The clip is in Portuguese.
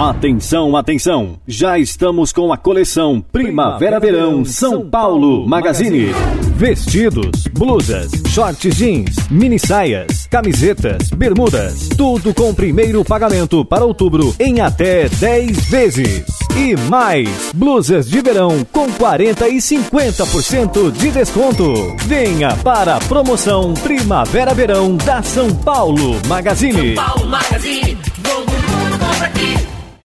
Atenção, atenção! Já estamos com a coleção Primavera-Verão São Paulo Magazine. Vestidos, blusas, shorts jeans, mini saias, camisetas, bermudas. Tudo com primeiro pagamento para outubro em até 10 vezes. E mais, blusas de verão com 40 e 50% de desconto. Venha para a promoção Primavera-Verão da São Paulo Magazine. São Paulo Magazine,